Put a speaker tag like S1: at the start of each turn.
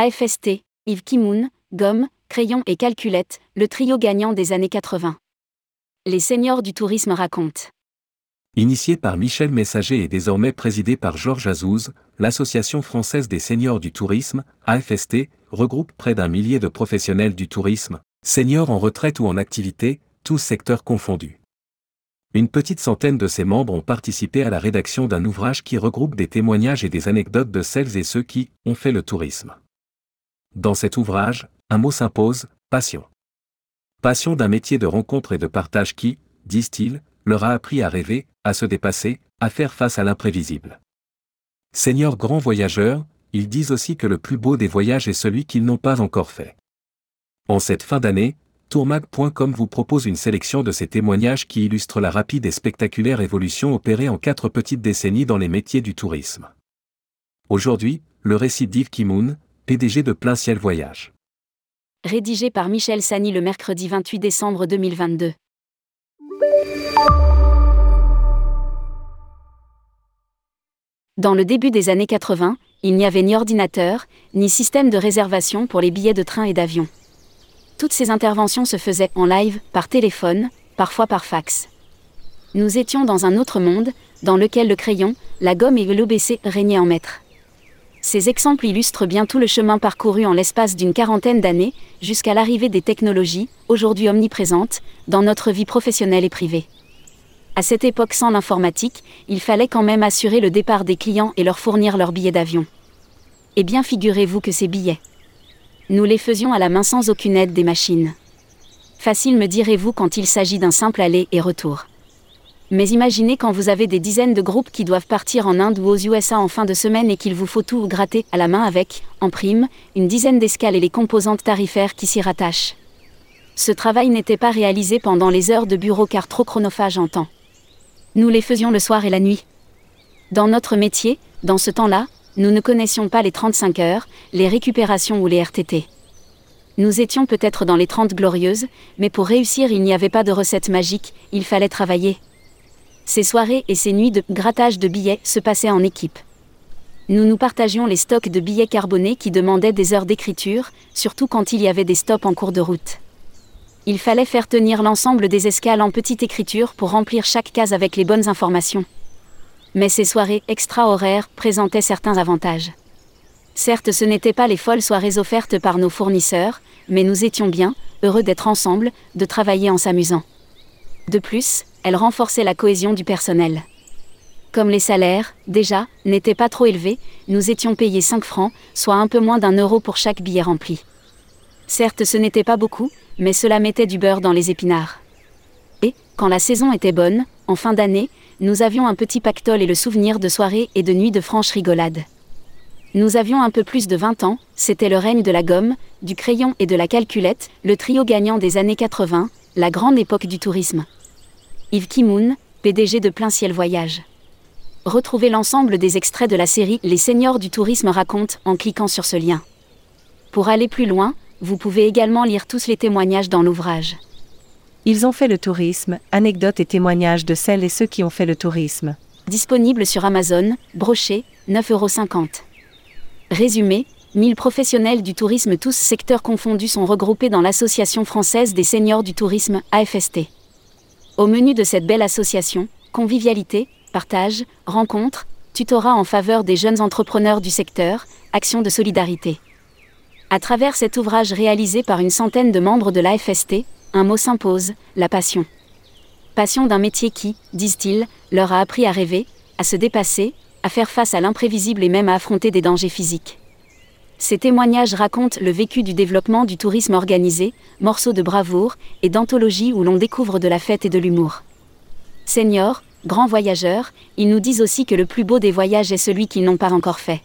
S1: AFST, Yves Kimoun, Gomme, Crayon et Calculette, le trio gagnant des années 80. Les seniors du tourisme racontent.
S2: Initié par Michel Messager et désormais présidé par Georges Azouz, l'Association française des seniors du tourisme, AFST, regroupe près d'un millier de professionnels du tourisme, seniors en retraite ou en activité, tous secteurs confondus. Une petite centaine de ses membres ont participé à la rédaction d'un ouvrage qui regroupe des témoignages et des anecdotes de celles et ceux qui ont fait le tourisme. Dans cet ouvrage, un mot s'impose, passion. Passion d'un métier de rencontre et de partage qui, disent-ils, leur a appris à rêver, à se dépasser, à faire face à l'imprévisible. Seigneurs grands voyageurs, ils disent aussi que le plus beau des voyages est celui qu'ils n'ont pas encore fait. En cette fin d'année, tourmag.com vous propose une sélection de ces témoignages qui illustrent la rapide et spectaculaire évolution opérée en quatre petites décennies dans les métiers du tourisme. Aujourd'hui, le récit d'Yves Kimoun, PDG de Plein Ciel Voyage.
S1: Rédigé par Michel Sani le mercredi 28 décembre 2022. Dans le début des années 80, il n'y avait ni ordinateur, ni système de réservation pour les billets de train et d'avion. Toutes ces interventions se faisaient en live, par téléphone, parfois par fax. Nous étions dans un autre monde, dans lequel le crayon, la gomme et l'OBC régnaient en maître. Ces exemples illustrent bien tout le chemin parcouru en l'espace d'une quarantaine d'années, jusqu'à l'arrivée des technologies, aujourd'hui omniprésentes, dans notre vie professionnelle et privée. À cette époque sans l'informatique, il fallait quand même assurer le départ des clients et leur fournir leurs billets d'avion. Eh bien figurez-vous que ces billets. Nous les faisions à la main sans aucune aide des machines. Facile me direz-vous quand il s'agit d'un simple aller et retour. Mais imaginez quand vous avez des dizaines de groupes qui doivent partir en Inde ou aux USA en fin de semaine et qu'il vous faut tout gratter à la main avec, en prime, une dizaine d'escales et les composantes tarifaires qui s'y rattachent. Ce travail n'était pas réalisé pendant les heures de bureau car trop chronophage en temps. Nous les faisions le soir et la nuit. Dans notre métier, dans ce temps-là, nous ne connaissions pas les 35 heures, les récupérations ou les RTT. Nous étions peut-être dans les 30 glorieuses, mais pour réussir il n'y avait pas de recette magique, il fallait travailler. Ces soirées et ces nuits de grattage de billets se passaient en équipe. Nous nous partagions les stocks de billets carbonés qui demandaient des heures d'écriture, surtout quand il y avait des stops en cours de route il fallait faire tenir l'ensemble des escales en petite écriture pour remplir chaque case avec les bonnes informations. Mais ces soirées extra-horaires présentaient certains avantages. Certes, ce n'étaient pas les folles soirées offertes par nos fournisseurs, mais nous étions bien, heureux d'être ensemble, de travailler en s'amusant. De plus, elles renforçaient la cohésion du personnel. Comme les salaires, déjà, n'étaient pas trop élevés, nous étions payés 5 francs, soit un peu moins d'un euro pour chaque billet rempli. Certes, ce n'était pas beaucoup, mais cela mettait du beurre dans les épinards. Et, quand la saison était bonne, en fin d'année, nous avions un petit pactole et le souvenir de soirées et de nuits de franche rigolade. Nous avions un peu plus de 20 ans, c'était le règne de la gomme, du crayon et de la calculette, le trio gagnant des années 80, la grande époque du tourisme. Yves Kimoun, PDG de Plein Ciel Voyage. Retrouvez l'ensemble des extraits de la série Les seniors du tourisme racontent en cliquant sur ce lien. Pour aller plus loin, vous pouvez également lire tous les témoignages dans l'ouvrage.
S3: Ils ont fait le tourisme, anecdotes et témoignages de celles et ceux qui ont fait le tourisme.
S1: Disponible sur Amazon, broché, 9,50€. Résumé 1000 professionnels du tourisme tous secteurs confondus sont regroupés dans l'Association française des seniors du tourisme, AFST. Au menu de cette belle association, convivialité, partage, rencontres, tutorat en faveur des jeunes entrepreneurs du secteur, actions de solidarité. À travers cet ouvrage réalisé par une centaine de membres de l'AFST, un mot s'impose, la passion. Passion d'un métier qui, disent-ils, leur a appris à rêver, à se dépasser, à faire face à l'imprévisible et même à affronter des dangers physiques. Ces témoignages racontent le vécu du développement du tourisme organisé, morceaux de bravoure et d'anthologie où l'on découvre de la fête et de l'humour. Seniors, grands voyageurs, ils nous disent aussi que le plus beau des voyages est celui qu'ils n'ont pas encore fait.